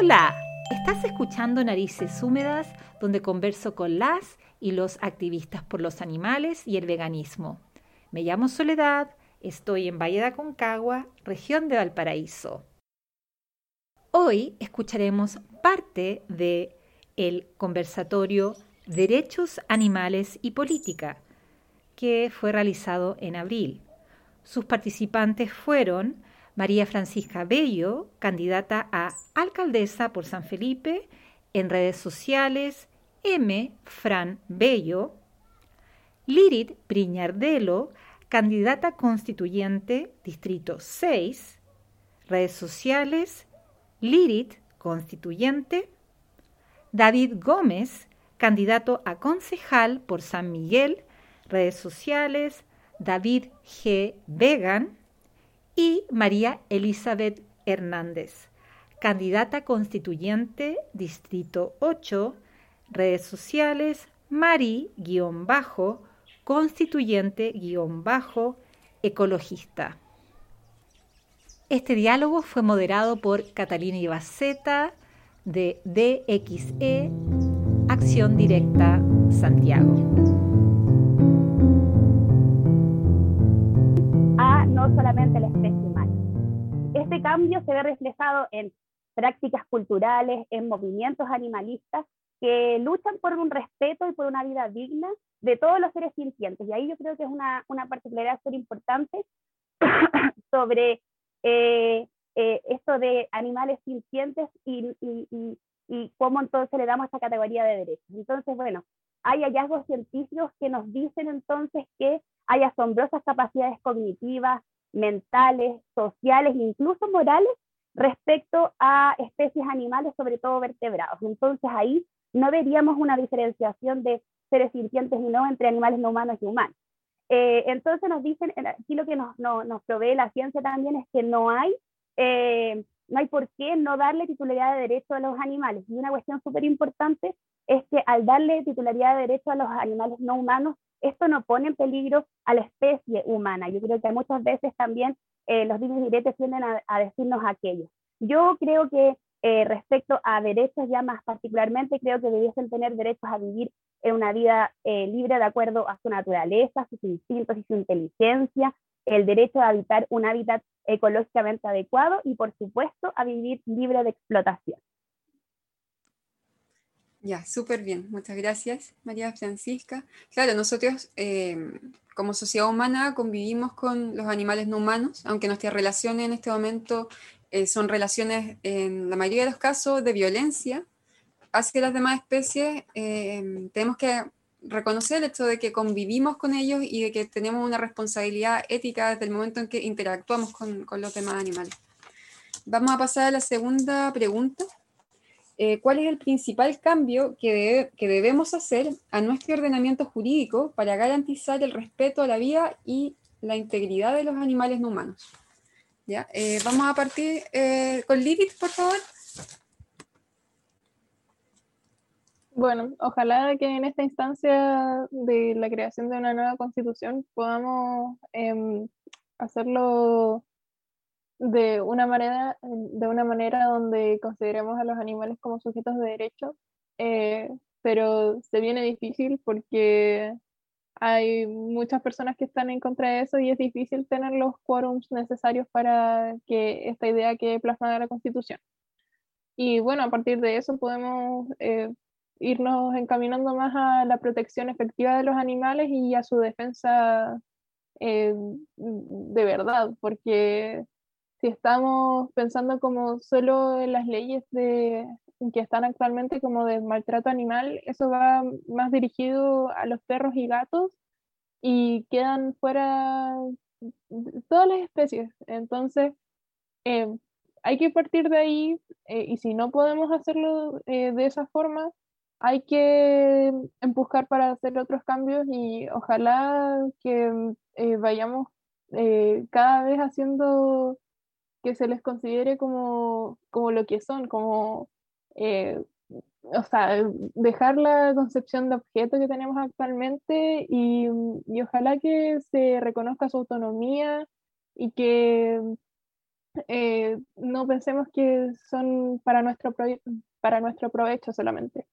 Hola, estás escuchando Narices Húmedas, donde converso con las y los activistas por los animales y el veganismo. Me llamo Soledad, estoy en Valle de Aconcagua, región de Valparaíso. Hoy escucharemos parte de el conversatorio Derechos Animales y Política, que fue realizado en abril. Sus participantes fueron María Francisca Bello, candidata a alcaldesa por San Felipe, en redes sociales, M. Fran Bello, Lirit Priñardelo, candidata constituyente, Distrito 6, redes sociales, Lirit, constituyente, David Gómez, candidato a concejal por San Miguel, redes sociales, David G. Vegan y María Elizabeth Hernández, candidata constituyente, Distrito 8, redes sociales, Mari-constituyente-ecologista. Este diálogo fue moderado por Catalina Ibaceta de DXE Acción Directa Santiago. A no solamente humana. Este cambio se ve reflejado en prácticas culturales, en movimientos animalistas que luchan por un respeto y por una vida digna de todos los seres sintientes. Y ahí yo creo que es una, una particularidad súper importante sobre eh, eh, esto de animales sintientes y, y, y, cómo entonces le damos esta categoría de derechos. Entonces, bueno, hay hallazgos científicos que nos dicen entonces que hay asombrosas capacidades cognitivas, mentales, sociales, incluso morales respecto a especies animales, sobre todo vertebrados. Entonces ahí no veríamos una diferenciación de seres sintientes y no entre animales no humanos y humanos. Eh, entonces nos dicen, aquí lo que nos, nos, provee la ciencia también es que no hay, eh, no hay por qué no darle titularidad de derecho a los animales. Y una cuestión súper importante es que al darle titularidad de derecho a los animales no humanos, esto no pone en peligro a la especie humana. Yo creo que muchas veces también eh, los dimes diretes tienden a, a, decirnos aquello. Yo creo que eh, respecto a derechos ya más particularmente, creo que debiesen tener derechos a vivir en una vida eh, libre de acuerdo a su naturaleza, sus instintos y su inteligencia, el derecho a habitar un hábitat ecológicamente adecuado y, por supuesto, a vivir libre de explotación. Ya, súper bien. Muchas gracias, María Francisca. Claro, nosotros eh, como sociedad humana convivimos con los animales no humanos, aunque nuestra relación en este momento eh, son relaciones, en la mayoría de los casos, de violencia hacia las demás especies. Eh, tenemos que reconocer el hecho de que convivimos con ellos y de que tenemos una responsabilidad ética desde el momento en que interactuamos con, con los demás animales. Vamos a pasar a la segunda pregunta. Eh, ¿Cuál es el principal cambio que, debemos hacer a nuestro ordenamiento jurídico para garantizar el respeto a la vida y la integridad de los animales no humanos? ¿Ya? Eh, vamos a partir eh, con Lilith, por favor. Bueno, ojalá que en esta instancia de la creación de una nueva constitución podamos em, hacerlo de una manera, de una manera donde consideremos a los animales como sujetos de derecho, eh, pero se viene difícil porque hay muchas personas que están en contra de eso y es difícil tener los quórums necesarios para que esta idea quede plasmada en la Constitución. Y bueno, a partir de eso podemos eh, irnos encaminando más a la protección efectiva de los animales y a su defensa eh, de verdad, porque si estamos pensando como solo en las leyes de, que están actualmente como de maltrato animal, eso va más dirigido a los perros y gatos y quedan fuera todas las especies. Entonces, eh, hay que partir de ahí eh, y si no podemos hacerlo eh, de esa forma, hay que empujar para hacer otros cambios y ojalá que vayamos cada vez haciendo que se les considere como, como lo que son, como eh, o sea, dejar la concepción de objeto que tenemos actualmente y, y, ojalá que se reconozca su autonomía y que eh, no pensemos que son para nuestro, para nuestro provecho solamente.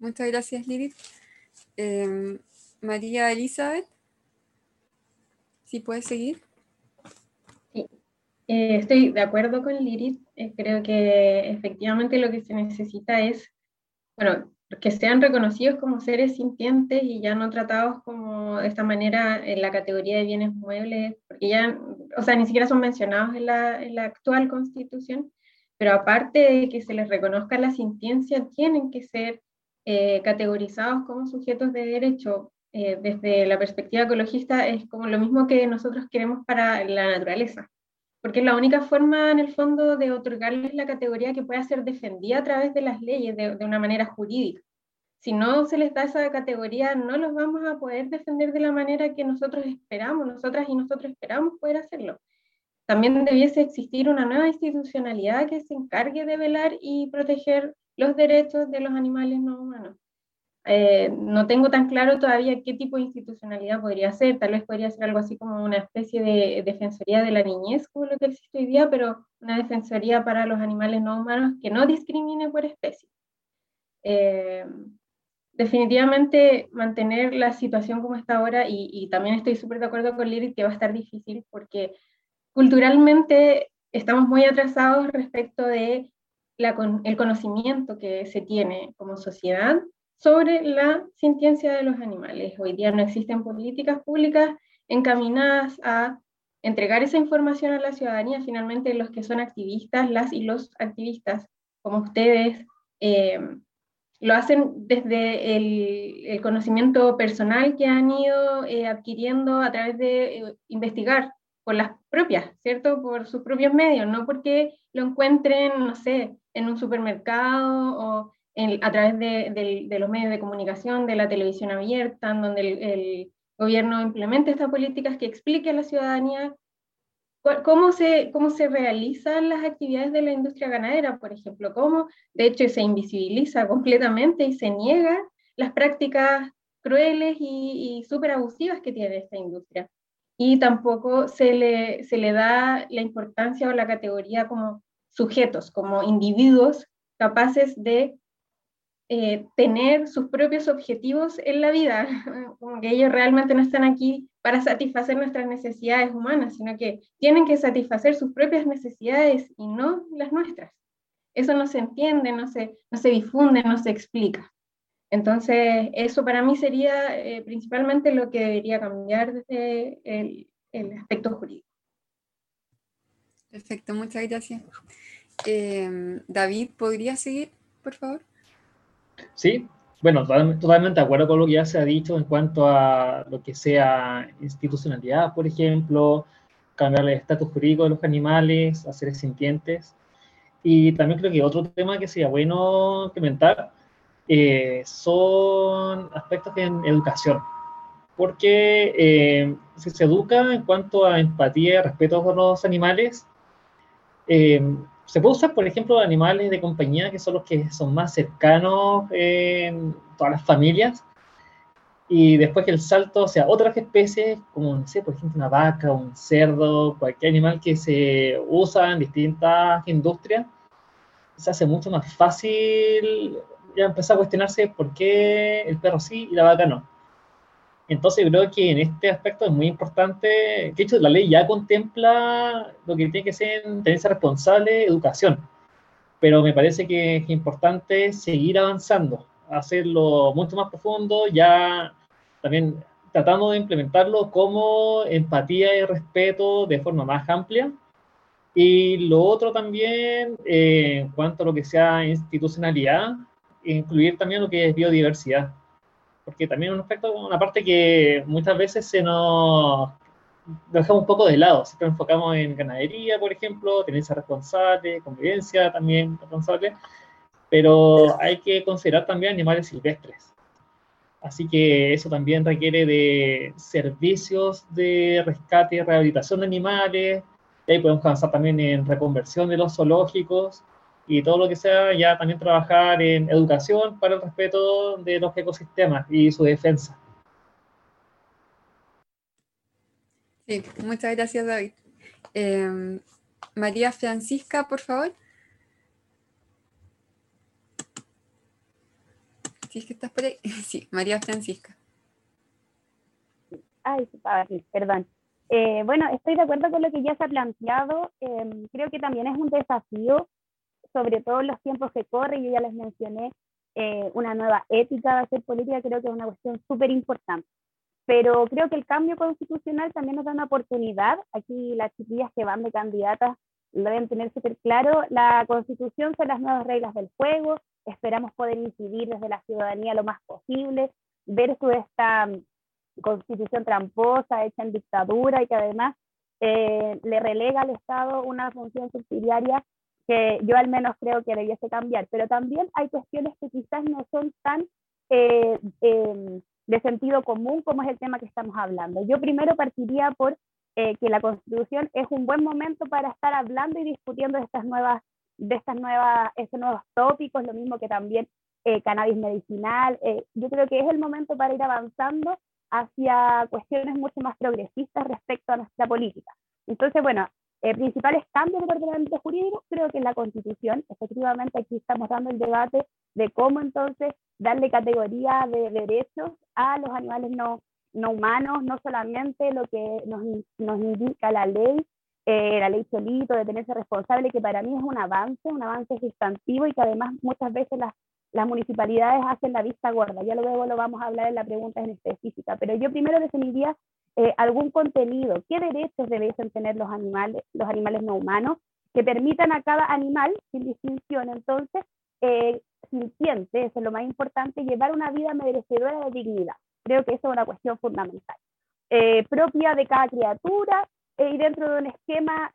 Muchas gracias, Lilith. Em, María Elizabeth, si puedes seguir. Eh, estoy de acuerdo con Lilith. Eh, creo que efectivamente lo que se necesita es, bueno, que sean reconocidos como seres sintientes y ya no tratados como de esta manera en la categoría de bienes muebles, porque ya, o sea, ni siquiera son mencionados en la, en la actual constitución, pero aparte de que se les reconozca la sintiencia, tienen que ser eh, categorizados como sujetos de derecho. Eh, desde la perspectiva ecologista es como lo mismo que nosotros queremos para la naturaleza porque es la única forma en el fondo de otorgarles la categoría que pueda ser defendida a través de las leyes de, una manera jurídica. Si no se les da esa categoría, no los vamos a poder defender de la manera que nosotros esperamos, nosotras y nosotros esperamos poder hacerlo. También debiese existir una nueva institucionalidad que se encargue de velar y proteger los derechos de los animales no humanos. Eh, no tengo tan claro todavía qué tipo de institucionalidad podría ser, tal vez podría ser algo así como una especie de defensoría de la niñez, como lo que existe hoy día, pero una defensoría para los animales no humanos que no discrimine por especie. Eh, definitivamente mantener la situación como está ahora, y, también estoy súper de acuerdo con Liri que va a estar difícil porque culturalmente estamos muy atrasados respecto de la, el conocimiento que se tiene como sociedad sobre la sintiencia de los animales. Hoy día no existen políticas públicas encaminadas a entregar esa información a la ciudadanía. Finalmente, los que son activistas, las y los activistas, como ustedes, eh, lo hacen desde el, conocimiento personal que han ido eh, adquiriendo a través de eh, investigar por las propias, ¿cierto? Por sus propios medios, no porque lo encuentren, no sé, en un supermercado o a través de, los medios de comunicación, de la televisión abierta, en donde el, gobierno implemente estas políticas que explique a la ciudadanía cómo se, cómo se realizan las actividades de la industria ganadera, por ejemplo, cómo de hecho se invisibiliza completamente y se niega las prácticas crueles y, y súper abusivas que tiene esta industria. Y tampoco se le, se le da la importancia o la categoría como sujetos, como individuos capaces de eh, tener sus propios objetivos en la vida, como que ellos realmente no están aquí para satisfacer nuestras necesidades humanas, sino que tienen que satisfacer sus propias necesidades y no las nuestras. Eso no se entiende, no se, no se difunde, no se explica. Entonces, eso para mí sería eh, principalmente lo que debería cambiar desde el, el aspecto jurídico. Perfecto, muchas gracias. Eh, David, ¿podría seguir, por favor? Sí, bueno, totalmente de acuerdo con lo que ya se ha dicho en cuanto a lo que sea institucionalidad, por ejemplo, cambiar el estatus jurídico de los animales a seres sintientes. Y también creo que otro tema que sería bueno implementar eh, son aspectos en educación, porque eh, si se educa en cuanto a empatía y respeto por los animales, eh, se puede usar, por ejemplo, animales de compañía que son los que son más cercanos en todas las familias. Y después que el salto sea otras especies, como, no sé, por ejemplo, una vaca, un cerdo, cualquier animal que se usa en distintas industrias, se hace mucho más fácil ya empezar a cuestionarse por qué el perro sí y la vaca no. Entonces creo que en este aspecto es muy importante, que de hecho la ley ya contempla lo que tiene que ser tenencia responsable, educación, pero me parece que es importante seguir avanzando, hacerlo mucho más profundo, ya también tratando de implementarlo como empatía y respeto de forma más amplia. Y lo otro también, eh, en cuanto a lo que sea institucionalidad, incluir también lo que es biodiversidad porque también un aspecto, una parte que muchas veces se nos dejamos un poco de lado, siempre enfocamos en ganadería, por ejemplo, tenencia responsable, convivencia también responsable, pero hay que considerar también animales silvestres. Así que eso también requiere de servicios de rescate y rehabilitación de animales, y ahí podemos avanzar también en reconversión de los zoológicos, y todo lo que sea, ya también trabajar en educación para el respeto de los ecosistemas y su defensa. Sí, muchas gracias David. Em, María Francisca, por favor. ¿Sí es que estás por ahí? Sí, María Francisca. Ay, perdón. Eh, bueno, estoy de acuerdo con lo que ya se ha planteado. Em, creo que también es un desafío, sobre todo en los tiempos que corren. Yo ya les mencioné eh, una nueva ética de hacer política, creo que es una cuestión súper importante. Pero creo que el cambio constitucional también nos da una oportunidad. Aquí las chiquillas que van de candidatas lo deben tener súper claro. La constitución son las nuevas reglas del juego. Esperamos poder incidir desde la ciudadanía lo más posible versus esta constitución tramposa, hecha en dictadura y que además eh, le relega al Estado una función subsidiaria que yo al menos creo que debiese cambiar. Pero también hay cuestiones que quizás no son tan eh, em, de sentido común como es el tema que estamos hablando. Yo primero partiría por eh, que la Constitución es un buen momento para estar hablando y discutiendo de estas nuevas, de estas nuevas, estos nuevos tópicos, lo mismo que también cannabis medicinal. yo creo que es el momento para ir avanzando hacia cuestiones mucho más progresistas respecto a nuestra política. Entonces, bueno, eh, principales cambios del ordenamiento jurídico, creo que en la Constitución, efectivamente aquí estamos dando el debate de cómo entonces darle categoría de derechos a los animales no, no humanos, no solamente lo que nos, nos indica la ley, eh, la ley solito, de tenerse responsable, que para mí es un avance, un avance sustantivo y que además muchas veces las las municipalidades hacen la vista gorda. Ya luego lo vamos a hablar en la pregunta en específica, pero yo primero definiría eh, algún contenido, qué derechos debiesen tener los animales, los animales no humanos, que permitan a cada animal, sin distinción, entonces, eh, sintiente, eso es lo más importante, llevar una vida merecedora de dignidad. Creo que eso es una cuestión fundamental. Eh, propia de cada criatura y dentro de un esquema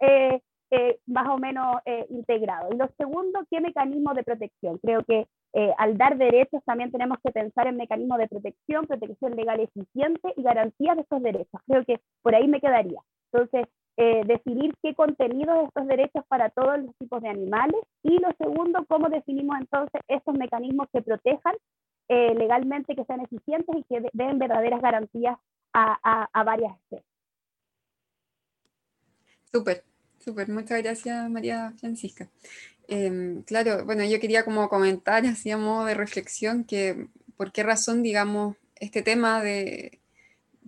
más o menos integrado. Y lo segundo, ¿qué mecanismo de protección? Creo que eh, al dar derechos también tenemos que pensar en mecanismos de protección, protección legal eficiente y garantías de estos derechos. Creo que por ahí me quedaría. Entonces, eh, definir qué contenidos de estos derechos para todos los tipos de animales y lo segundo, cómo definimos entonces esos mecanismos que protejan eh, legalmente, que sean eficientes y que den verdaderas garantías a, a varias especies. Súper, súper. Muchas gracias, María Francisca. Em, claro, bueno, yo quería como comentar, así a modo de reflexión, que por qué razón, digamos, este tema de,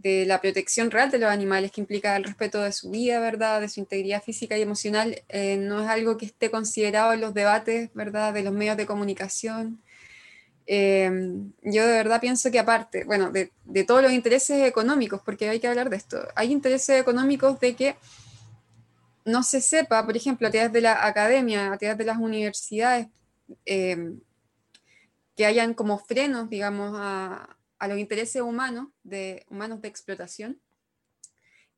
la protección real de los animales, que implica el respeto de su vida, ¿verdad?, de su integridad física y emocional, eh, no es algo que esté considerado en los debates, ¿verdad?, de los medios de comunicación. Em, yo de verdad pienso que aparte, bueno, de, de todos los intereses económicos, porque hay que hablar de esto, hay intereses económicos de que no se sepa, por ejemplo, a través de la academia, a través de las universidades, em, que hayan como frenos, digamos, a, los intereses humanos, de, humanos de explotación,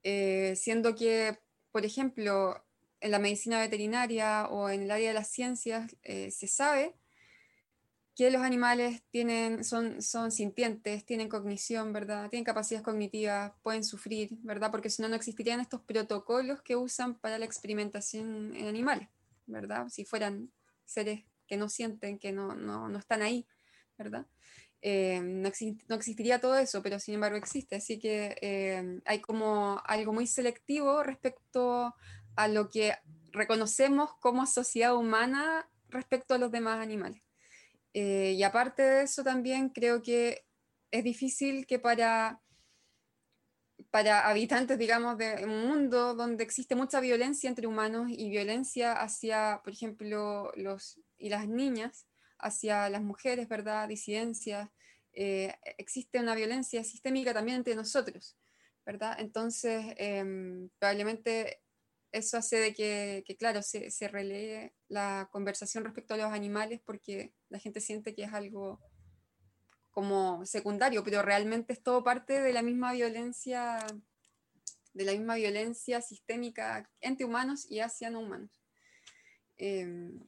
eh, siendo que, por ejemplo, en la medicina veterinaria o en el área de las ciencias eh, se sabe que los animales tienen, son, son sintientes, tienen cognición, ¿verdad? Tienen capacidades cognitivas, pueden sufrir, ¿verdad? Porque si no, no existirían estos protocolos que usan para la experimentación en animales, ¿verdad? Si fueran seres que no sienten, que no, no, no están ahí, ¿verdad? Eh, no, no, existiría todo eso, pero sin embargo existe. Así que eh, hay como algo muy selectivo respecto a lo que reconocemos como sociedad humana respecto a los demás animales. Eh, y aparte de eso también creo que es difícil que para, para habitantes, digamos, de un mundo donde existe mucha violencia entre humanos y violencia hacia, por ejemplo, los y las niñas, hacia las mujeres, ¿verdad? Disidencias, eh, existe una violencia sistémica también entre nosotros, ¿verdad? Entonces, em, probablemente eso hace de que, claro, se, se relee la conversación respecto a los animales porque la gente siente que es algo como secundario, pero realmente es todo parte de la misma violencia, de la misma violencia sistémica entre humanos y hacia no humanos. Em,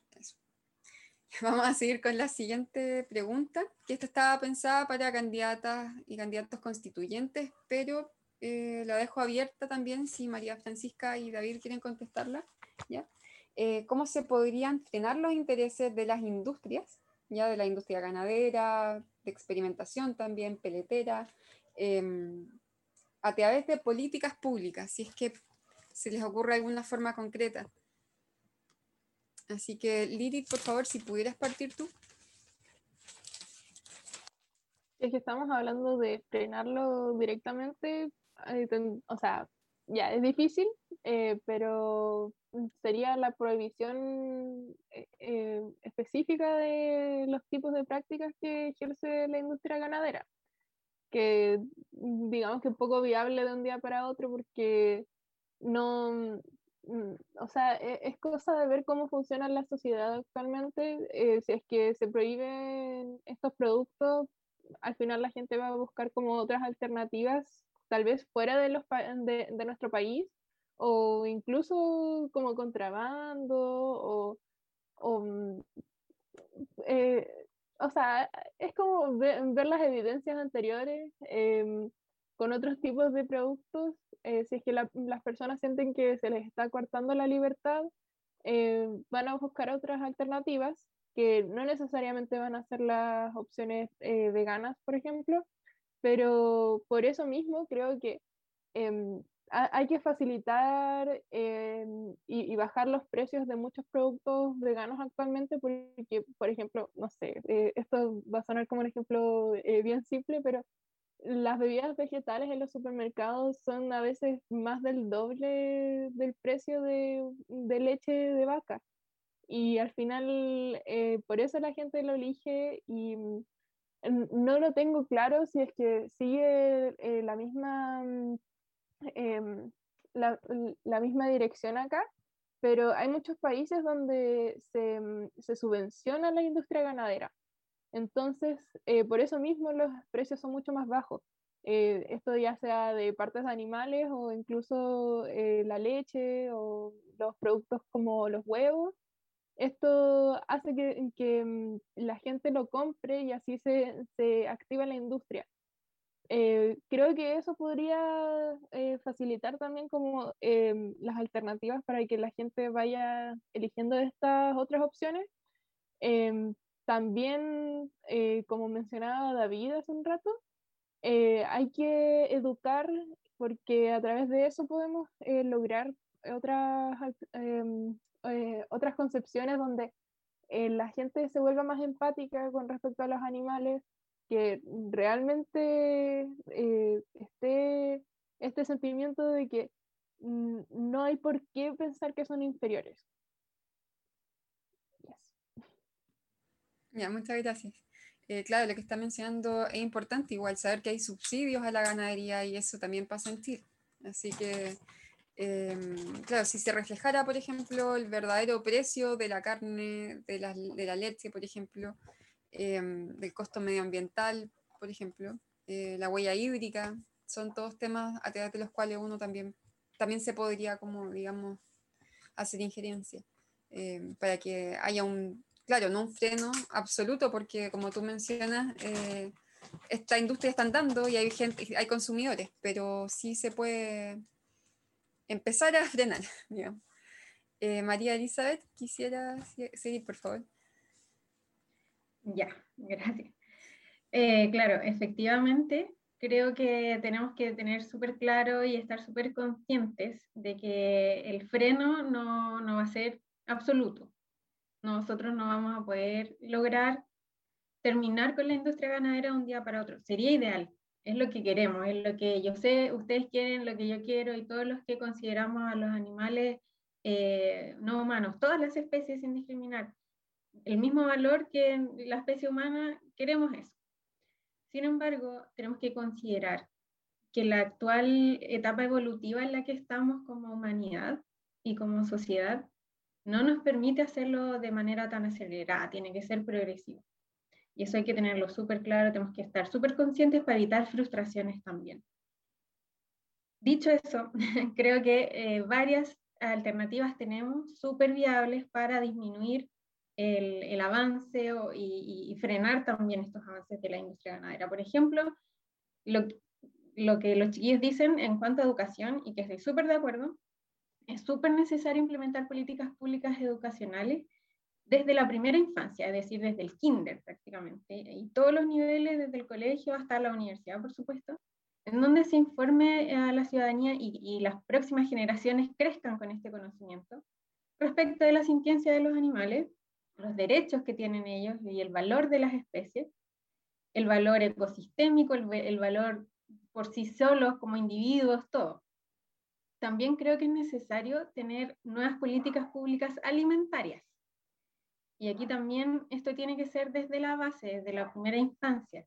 Vamos a seguir con la siguiente pregunta, que esta estaba pensada para candidatas y candidatos constituyentes, pero eh, la dejo abierta también si María Francisca y David quieren contestarla. ¿ya? Eh, ¿Cómo se podrían frenar los intereses de las industrias, ya de la industria ganadera, de experimentación también, peletera, em, a través de políticas públicas? Si es que se les ocurre alguna forma concreta. Así que, Liri, por favor, si pudieras partir tú. Es que estamos hablando de frenarlo directamente, o sea, ya es difícil, eh, pero sería la prohibición eh, eh, específica de los tipos de prácticas que ejerce la industria ganadera, que digamos que es poco viable de un día para otro porque no, mm, o sea, e, es, cosa de ver cómo funciona la sociedad actualmente, eh, si es que se prohíben estos productos, al final la gente va a buscar como otras alternativas, tal vez fuera de, los, de, de nuestro país o incluso como contrabando o, o, mm, eh, o sea, es como ver, las evidencias anteriores em, con otros tipos de productos, eh, si es que las personas sienten que se les está cortando la libertad, eh, van a buscar otras alternativas que no necesariamente van a ser las opciones veganas, por ejemplo, pero por eso mismo creo que em, hay que facilitar eh, y, bajar los precios de muchos productos veganos actualmente porque, por ejemplo, no sé, eh, esto va a sonar como un ejemplo eh, bien simple, pero las bebidas vegetales en los supermercados son a veces más del doble del precio de, de leche de vaca. Y al final, por eso la gente lo elige y no lo tengo claro si es que sigue la misma mm, Em, la, la, misma dirección acá, pero hay muchos países donde se, em, se subvenciona la industria ganadera. Entonces, eh, por eso mismo los precios son mucho más bajos. Eh, esto ya sea de partes de animales o incluso eh, la leche o los productos como los huevos. Esto hace que, que em, la gente lo compre y así se, se activa la industria. Eh, creo que eso podría eh, facilitar también como em, las alternativas para que la gente vaya eligiendo estas otras opciones. Em, también, eh, como mencionaba David hace un rato, hay que educar porque a través de eso podemos lograr otras, em, otras concepciones donde la gente se vuelva más empática con respecto a los animales, que realmente eh, esté este sentimiento de que mm, no hay por qué pensar que son inferiores. Ya, muchas gracias. Eh, claro, lo que está mencionando es importante, igual saber que hay subsidios a la ganadería y eso también pasa en Chile. Así que, em, claro, si se reflejara, por ejemplo, el verdadero precio de la carne, de la, de la leche, por ejemplo, Em, del costo medioambiental, por ejemplo, eh, la huella hídrica, son todos temas a través de los cuales uno también, también se podría, como digamos, hacer injerencia, em, para que haya un, claro, no un freno absoluto, porque como tú mencionas, eh, esta industria está andando y hay gente, hay consumidores, pero sí se puede empezar a frenar. Eh, María Elizabeth, quisiera seguir, por favor. Ya, gracias. Eh, claro, efectivamente, creo que tenemos que tener súper claro y estar súper conscientes de que el freno no, no va a ser absoluto. Nosotros no vamos a poder lograr terminar con la industria ganadera de un día para otro. Sería ideal, es lo que queremos, es lo que yo sé, ustedes quieren, lo que yo quiero y todos los que consideramos a los animales eh, no humanos, todas las especies sin discriminar, el mismo valor que la especie humana, queremos eso. Sin embargo, tenemos que considerar que la actual etapa evolutiva en la que estamos como humanidad y como sociedad no nos permite hacerlo de manera tan acelerada, tiene que ser progresivo. Y eso hay que tenerlo súper claro, tenemos que estar súper conscientes para evitar frustraciones también. Dicho eso, creo que eh, varias alternativas tenemos súper viables para disminuir el, avance y, frenar también estos avances de la industria ganadera. Por ejemplo, lo, lo que los chiquillos dicen en cuanto a educación, y que estoy súper de acuerdo, es súper necesario implementar políticas públicas educacionales desde la primera infancia, es decir, desde el kinder prácticamente, y todos los niveles, desde el colegio hasta la universidad, por supuesto, en donde se informe a la ciudadanía y, las próximas generaciones crezcan con este conocimiento respecto de la sintiencia de los animales, los derechos que tienen ellos y el valor de las especies, el valor ecosistémico, el, valor por sí solos como individuos, todo. También creo que es necesario tener nuevas políticas públicas alimentarias. Y aquí también esto tiene que ser desde la base, desde la primera instancia.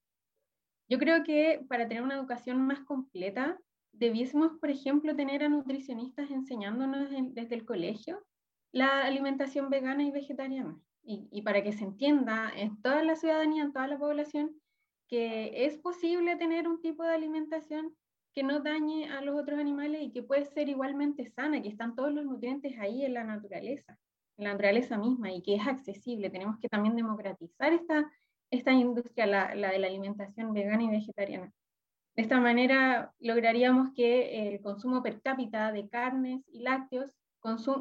Yo creo que para tener una educación más completa, debiésemos, por ejemplo, tener a nutricionistas enseñándonos desde el colegio la alimentación vegana y vegetariana. Y, y, para que se entienda en toda la ciudadanía, en toda la población, que es posible tener un tipo de alimentación que no dañe a los otros animales y que puede ser igualmente sana, que están todos los nutrientes ahí en la naturaleza, en la naturaleza misma y que es accesible. Tenemos que también democratizar esta, esta industria, la, la de la alimentación vegana y vegetariana. De esta manera lograríamos que el consumo per cápita de carnes y lácteos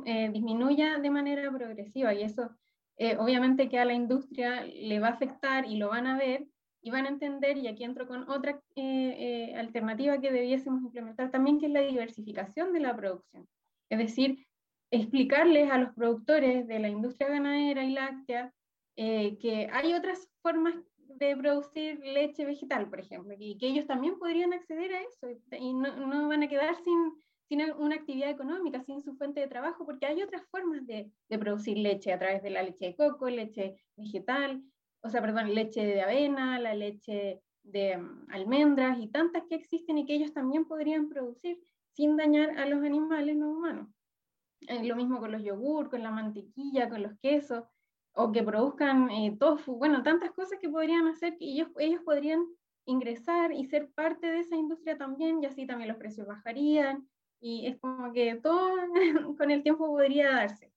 eh, disminuya de manera progresiva y eso eh, obviamente que a la industria le va a afectar y lo van a ver y van a entender, y aquí entro con otra eh, eh, alternativa que debiésemos implementar también, que es la diversificación de la producción. Es decir, explicarles a los productores de la industria ganadera y láctea eh, que hay otras formas de producir leche vegetal, por ejemplo, y que ellos también podrían acceder a eso y no, van a quedar sin, sin, una actividad económica, sin su fuente de trabajo, porque hay otras formas de, de producir leche a través de la leche de coco, leche vegetal, o sea, perdón, leche de avena, la leche de mm, almendras y tantas que existen y que ellos también podrían producir sin dañar a los animales no humanos. Eh, lo mismo con los yogur, con la mantequilla, con los quesos, o que produzcan eh, tofu, bueno, tantas cosas que podrían hacer que ellos, ellos podrían ingresar y ser parte de esa industria también, y así también los precios bajarían, y es como que todo con el tiempo podría darse.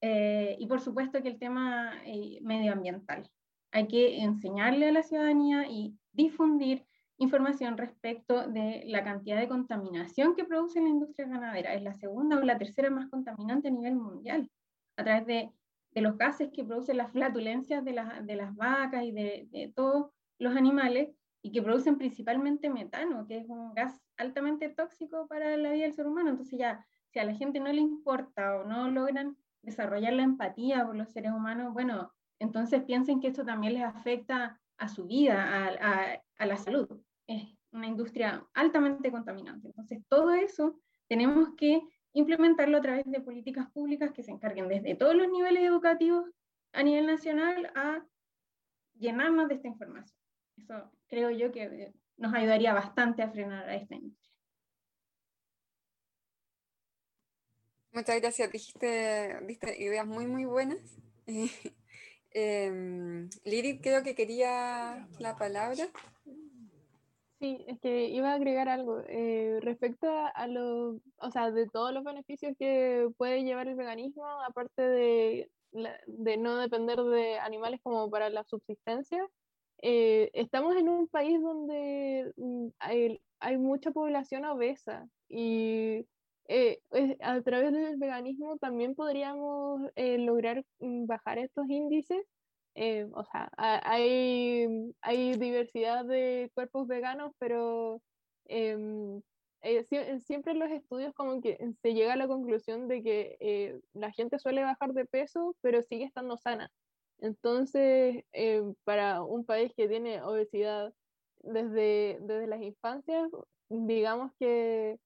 Eh, y por supuesto que el tema medioambiental hay que enseñarle a la ciudadanía y difundir información respecto de la cantidad de contaminación que produce la industria ganadera. Es la segunda o la tercera más contaminante a nivel mundial, a través de, los gases que producen las flatulencias de, las vacas y de, todos los animales, y que producen principalmente metano, que es un gas altamente tóxico para la vida del ser humano. Entonces ya, si a la gente no le importa o no logran desarrollar la empatía por los seres humanos, bueno, entonces piensen que esto también les afecta a su vida, a, la salud. Es una industria altamente contaminante. Entonces todo eso tenemos que implementarlo a través de políticas públicas que se encarguen desde todos los niveles educativos a nivel nacional a llenarnos de esta información. Eso creo yo que nos ayudaría bastante a frenar a esta industria. Muchas gracias, dijiste, diste ideas muy, muy buenas. Eh, creo que quería la palabra. Sí, es que iba a agregar algo eh, respecto a, lo, o sea, de todos los beneficios que puede llevar el veganismo, aparte de, de no depender de animales como para la subsistencia. Eh, estamos en un país donde mm, hay, hay mucha población obesa y eh, a través del veganismo también podríamos eh, lograr mm, bajar estos índices. Eh, o sea, hay, hay diversidad de cuerpos veganos, pero em, siempre en los estudios como que se llega a la conclusión de que la gente suele bajar de peso, pero sigue estando sana. Entonces, para un país que tiene obesidad desde, desde las infancias, digamos que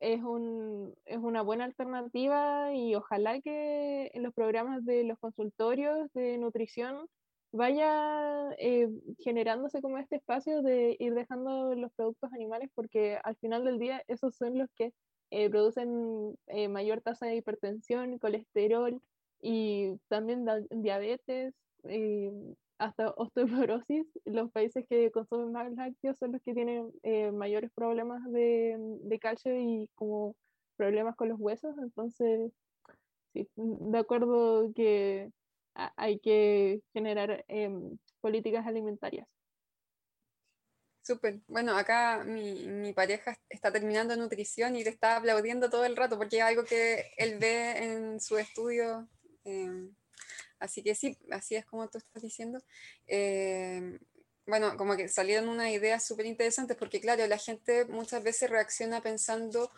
es, un, es una buena alternativa y ojalá que en los programas de los consultorios de nutrición vaya eh, generándose como este espacio de ir dejando los productos animales porque al final del día esos son los que eh, producen eh, mayor tasa de hipertensión, colesterol y también diabetes hasta osteoporosis, los países que consumen más lácteos son los que tienen eh, mayores problemas de, de, calcio y como problemas con los huesos. Entonces, sí, de acuerdo que hay que generar em, políticas alimentarias. Súper. Bueno, acá mi, mi, pareja está terminando nutrición y le está aplaudiendo todo el rato porque es algo que él ve en su estudio. Em, Así que sí, así es como tú estás diciendo. Eh, bueno, como que salieron unas ideas súper interesantes porque, claro, la gente muchas veces reacciona pensando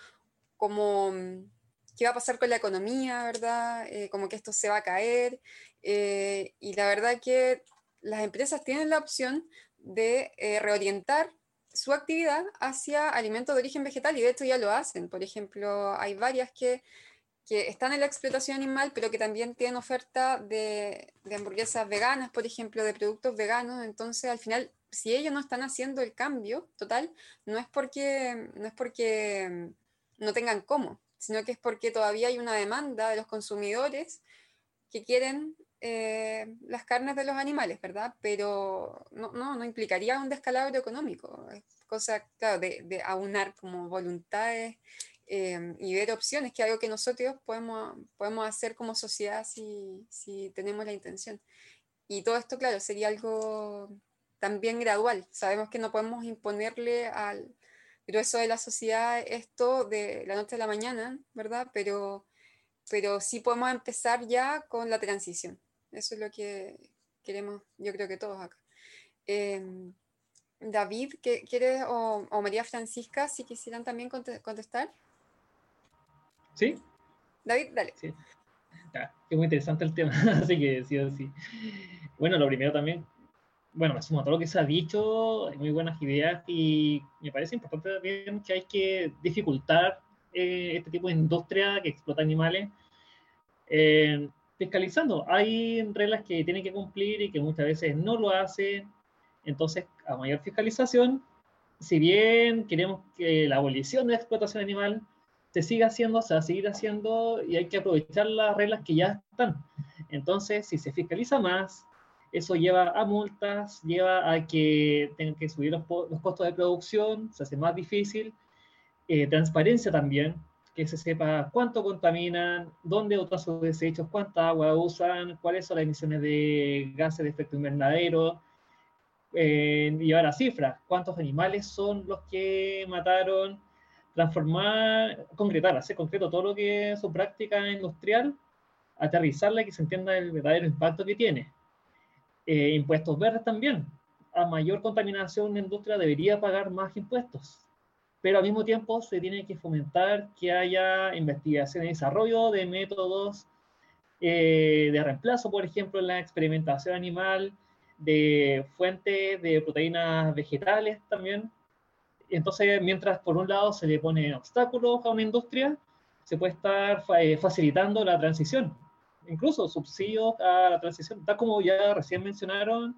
como mm, qué va a pasar con la economía, ¿verdad? Eh, como que esto se va a caer. Eh, y la verdad que las empresas tienen la opción de reorientar su actividad hacia alimentos de origen vegetal y de hecho ya lo hacen. Por ejemplo, hay varias que, que están en la explotación animal, pero que también tienen oferta de, hamburguesas veganas, por ejemplo, de productos veganos. Entonces, al final, si ellos no están haciendo el cambio total, no es porque no, es porque mm, no tengan cómo, sino que es porque todavía hay una demanda de los consumidores que quieren eh, las carnes de los animales, ¿verdad? Pero no, no, no implicaría un descalabro económico, es cosa, claro, de, de aunar como voluntades eh, y ver opciones, que es algo que nosotros podemos, podemos hacer como sociedad si, si tenemos la intención. Y todo esto, claro, sería algo también gradual. Sabemos que no podemos imponerle al grueso de la sociedad esto de la noche a la mañana, ¿verdad? Pero, pero sí podemos empezar ya con la transición. Eso es lo que queremos, yo creo que todos acá. Em, David, ¿quieres, o, o, María Francisca, si quisieran también contestar? Sí. David, dale. Sí. es muy interesante el tema, así que sí o sí. Bueno, lo primero también, bueno, me sumo a todo lo que se ha dicho, hay muy buenas ideas y me parece importante también que hay que dificultar eh, este tipo de industria que explota animales. Eh, fiscalizando. Hay reglas que tienen que cumplir y que muchas veces no lo hacen. Entonces, a mayor fiscalización, si bien queremos que la abolición de la explotación animal se siga haciendo, se va a seguir haciendo y hay que aprovechar las reglas que ya están. Entonces, si se fiscaliza más, eso lleva a multas, lleva a que tengan que subir los, los costos de producción, se hace más difícil. Eh, transparencia también, que se sepa cuánto contaminan, dónde botan sus desechos, cuánta agua usan, cuáles son las emisiones de gases de efecto invernadero, eh, llevar a cifras, cuántos animales son los que mataron, transformar, concretar, hacer concreto todo lo que es su práctica industrial, aterrizarla y que se entienda el verdadero impacto que tiene. Eh, impuestos verdes también. A mayor contaminación, la industria debería pagar más impuestos pero al mismo tiempo se tiene que fomentar que haya investigación y desarrollo de métodos eh, de reemplazo, por ejemplo, en la experimentación animal, de fuentes de proteínas vegetales también. Entonces, mientras por un lado se le pone obstáculos a una industria, se puede estar eh, facilitando la transición, incluso subsidios a la transición, tal como ya recién mencionaron,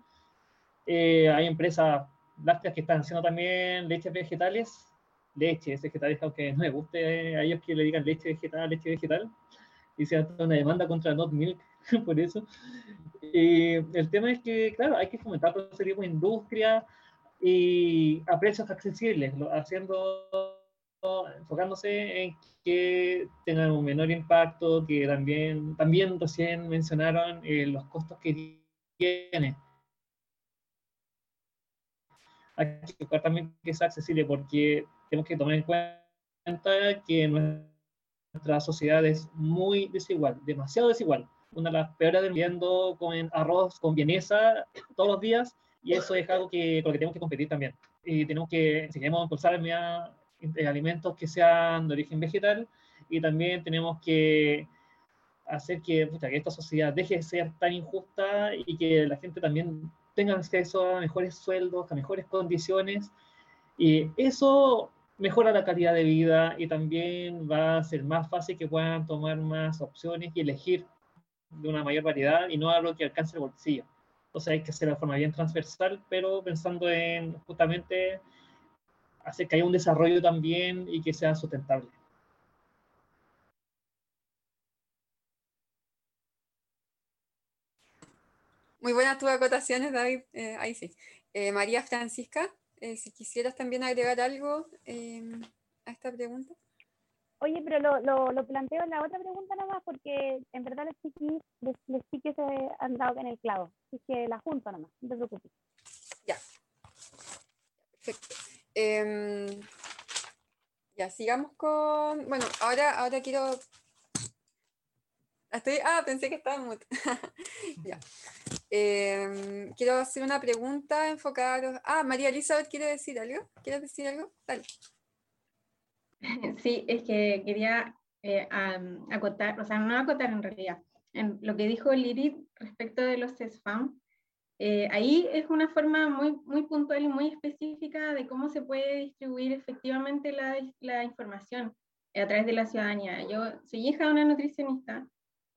eh, hay empresas lácteas que están haciendo también leches vegetales leche vegetales, aunque no me guste a ellos que le digan leche vegetal, leche vegetal, y se hace una demanda contra Not Milk por eso. el tema es que, claro, hay que fomentar todo ese tipo de industria y a precios accesibles, haciendo enfocándose en que tengan un menor impacto, que también, también recién mencionaron eh, los costos que tiene. Hay que buscar también que sea accesible porque tenemos que tomar en cuenta que nuestra sociedad es muy desigual, demasiado desigual. Una de las peores viendo con arroz con vienesa todos los días y eso es algo que, con lo que tenemos que competir también. Y tenemos que, si queremos impulsar eh, alimentos que sean de origen vegetal y también tenemos que hacer que, que esta sociedad deje de ser tan injusta y que la gente también tenga acceso a mejores sueldos, a mejores condiciones. Y eso mejora la calidad de vida y también va a ser más fácil que puedan tomar más opciones y elegir de una mayor variedad y no algo que alcance el bolsillo. Entonces hay que hacerlo de forma bien transversal, pero pensando en justamente hacer que haya un desarrollo también y que sea sustentable. Muy buenas tus acotaciones, David. Eh, ahí sí. Eh, María Francisca. Eh, si quisieras también agregar algo a esta pregunta. Oye, pero lo, lo, planteo en la otra pregunta nomás, porque en verdad los chiquis, les chiquis se han dado en el clavo. Así que la junto nomás, no te preocupes. Ya. Perfecto. Eh, ya, sigamos con. Bueno, ahora, ahora quiero. Estoy, ah, pensé que estaba en ya. Em, quiero hacer una pregunta enfocada a los... Ah, María Elizabeth quiere decir algo. ¿Quieres decir algo? Dale. Sí, es que quería eh, acotar, o sea, no acotar en realidad, en lo que dijo Lirit respecto de los CESFAM, eh, ahí es una forma muy, muy puntual y muy específica de cómo se puede distribuir efectivamente la, información a través de la ciudadanía. Yo soy hija de una nutricionista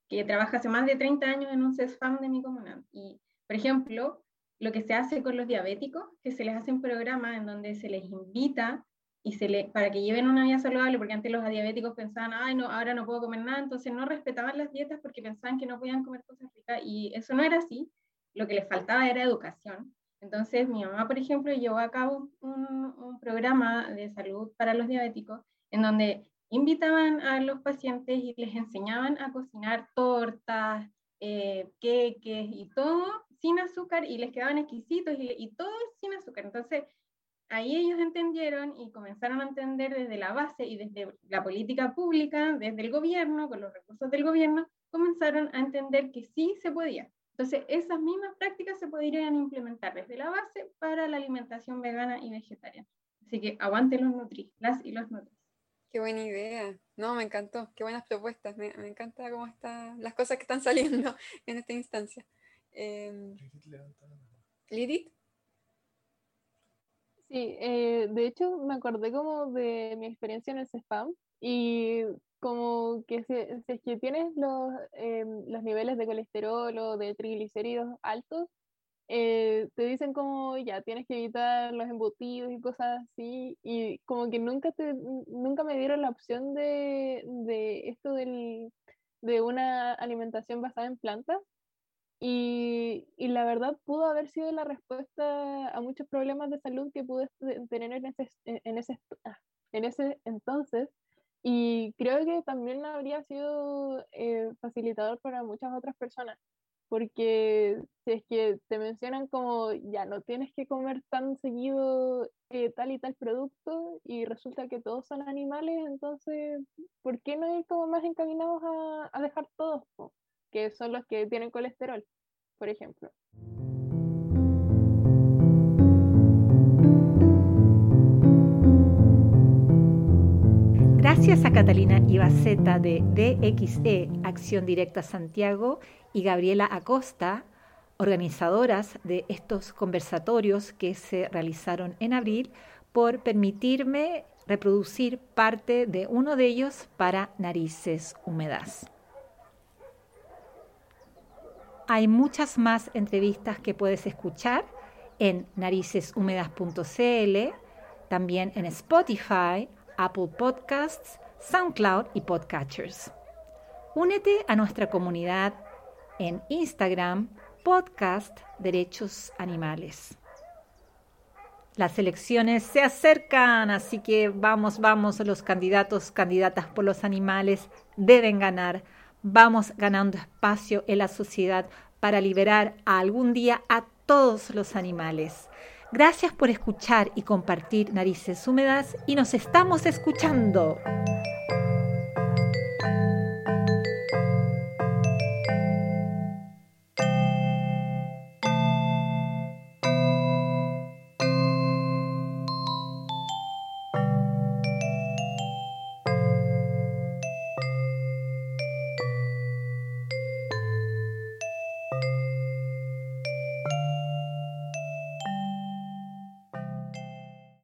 que trabaja hace más de 30 años en un CESFAM de mi comuna. Y, por ejemplo, lo que se hace con los diabéticos, que se les hace un programa en donde se les invita y se le, para que lleven una vida saludable, porque antes los diabéticos pensaban, ay, no, ahora no puedo comer nada, entonces no respetaban las dietas porque pensaban que no podían comer cosas ricas, y eso no era así, lo que les faltaba era educación. Entonces mi mamá, por ejemplo, llevó a cabo un, un programa de salud para los diabéticos, en donde invitaban a los pacientes y les enseñaban a cocinar tortas, eh, queques y todo sin azúcar y les quedaban exquisitos y, y, todo sin azúcar. Entonces, ahí ellos entendieron y comenzaron a entender desde la base y desde la política pública, desde el gobierno, con los recursos del gobierno, comenzaron a entender que sí se podía. Entonces, esas mismas prácticas se podrían implementar desde la base para la alimentación vegana y vegetariana. Así que aguante los nutri, las y los nutri. Qué buena idea. No, me encantó. Qué buenas propuestas. Me, me encanta cómo están las cosas que están saliendo en esta instancia. Eh, Lidit. Sí, eh, de hecho me acordé como de mi experiencia en el CESPAM y como que si, es que tienes los, em, los niveles de colesterol o de triglicéridos altos, eh, te dicen como ya tienes que evitar los embutidos y cosas así, y como que nunca, te, nunca me dieron la opción de, de esto del, de una alimentación basada en plantas. Y, y, la verdad pudo haber sido la respuesta a muchos problemas de salud que pude tener en ese, en ese, ah, en ese entonces. Y creo que también habría sido eh, facilitador para muchas otras personas porque si es que te mencionan como ya no tienes que comer tan seguido eh, tal y tal producto y resulta que todos son animales, entonces, ¿por qué no ir como más encaminados a, a dejar todos, que son los que tienen colesterol, por ejemplo? Gracias a Catalina Ibaceta de DXE Acción Directa Santiago y Gabriela Acosta, organizadoras de estos conversatorios que se realizaron en abril, por permitirme reproducir parte de uno de ellos para Narices Húmedas. Hay muchas más entrevistas que puedes escuchar en nariceshúmedas.cl, también en Spotify, Apple Podcasts, SoundCloud y Podcatchers. Únete a nuestra comunidad en Instagram podcast Derechos Animales. Las elecciones se acercan, así que vamos, vamos, los candidatos, candidatas por los animales deben ganar. Vamos ganando espacio en la sociedad para liberar algún día a todos los animales. Gracias por escuchar y compartir Narices Húmedas y nos estamos escuchando.